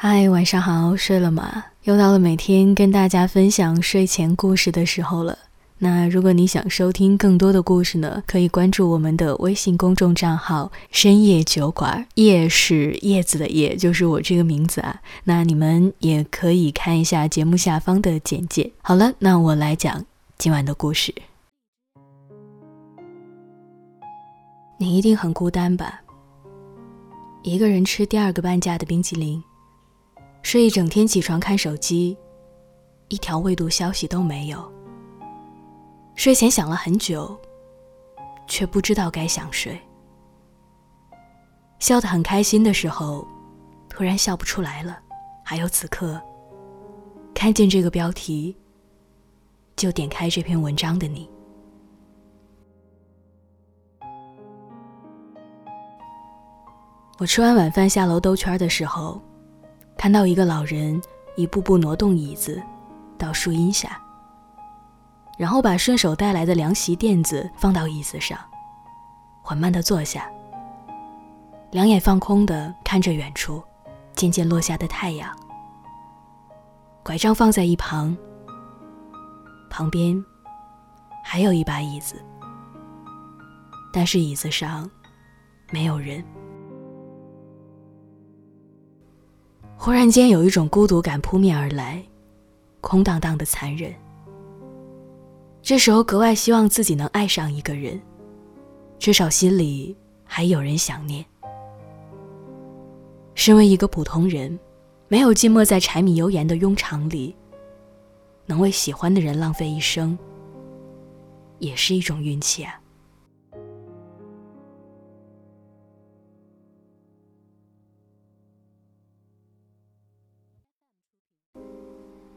嗨，晚上好，睡了吗？又到了每天跟大家分享睡前故事的时候了。那如果你想收听更多的故事呢，可以关注我们的微信公众账号“深夜酒馆”，叶是叶子的叶，就是我这个名字啊。那你们也可以看一下节目下方的简介。好了，那我来讲今晚的故事。你一定很孤单吧？一个人吃第二个半价的冰淇淋。睡一整天，起床看手机，一条未读消息都没有。睡前想了很久，却不知道该想谁。笑得很开心的时候，突然笑不出来了。还有此刻，看见这个标题，就点开这篇文章的你。我吃完晚饭下楼兜圈的时候。看到一个老人一步步挪动椅子到树荫下，然后把顺手带来的凉席垫子放到椅子上，缓慢地坐下，两眼放空地看着远处渐渐落下的太阳。拐杖放在一旁，旁边还有一把椅子，但是椅子上没有人。忽然间有一种孤独感扑面而来，空荡荡的残忍。这时候格外希望自己能爱上一个人，至少心里还有人想念。身为一个普通人，没有浸没在柴米油盐的庸常里，能为喜欢的人浪费一生，也是一种运气啊。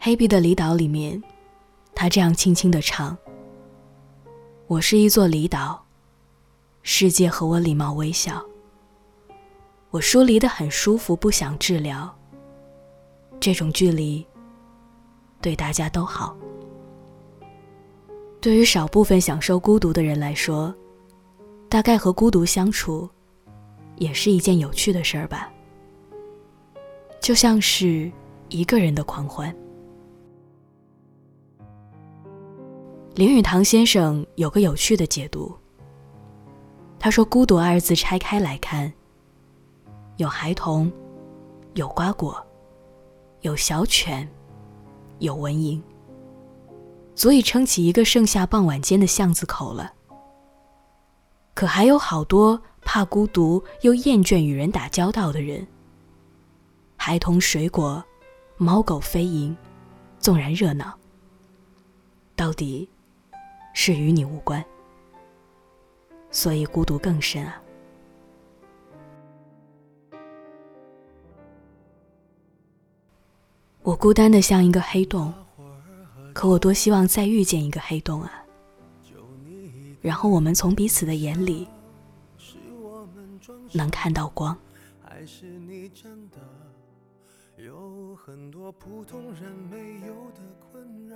黑壁的离岛里面，他这样轻轻的唱：“我是一座离岛，世界和我礼貌微笑。我疏离的很舒服，不想治疗。这种距离，对大家都好。对于少部分享受孤独的人来说，大概和孤独相处，也是一件有趣的事儿吧。就像是一个人的狂欢。”林语堂先生有个有趣的解读。他说：“孤独二字拆开来看，有孩童，有瓜果，有小犬，有蚊蝇，足以撑起一个盛夏傍晚间的巷子口了。可还有好多怕孤独又厌倦与人打交道的人。孩童、水果、猫狗飞蝇，纵然热闹，到底。”是与你无关，所以孤独更深啊！我孤单的像一个黑洞，可我多希望再遇见一个黑洞啊！然后我们从彼此的眼里能看到光。有很多普通人没有的困扰。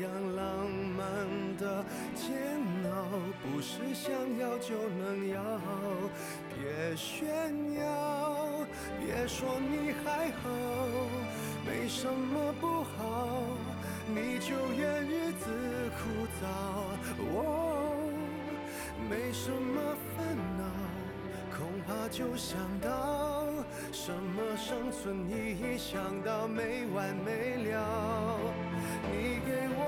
样浪漫的煎熬，不是想要就能要。别炫耀，别说你还好，没什么不好，你就怨日子枯燥。哦，没什么烦恼，恐怕就想到什么生存意义，想到没完没了。你给我，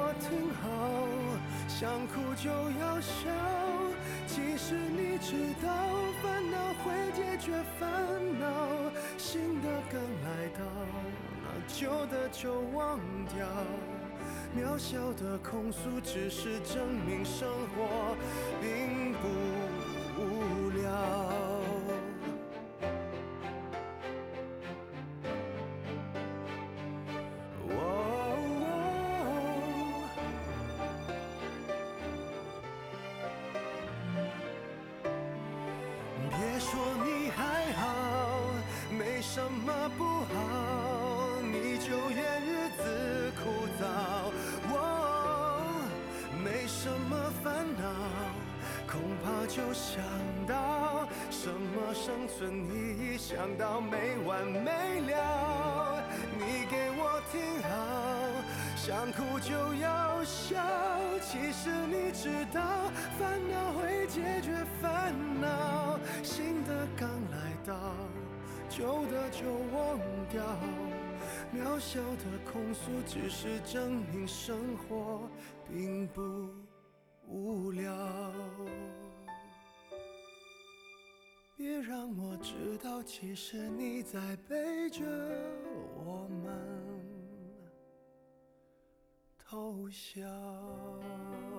想哭就要笑，其实你知道，烦恼会解决烦恼，新的刚来到，那旧的就忘掉。渺小的控诉，只是证明生活并不无聊。说你还好，没什么不好，你就怨日子枯燥。哦，没什么烦恼，恐怕就想到什么生存意义，想到没完没了。你给我听好，想哭就要笑，其实你知道，烦恼会解决烦恼，新的刚来到，旧的就忘掉。渺小的控诉，只是证明生活并不无聊。别让我知道，其实你在背着我好笑。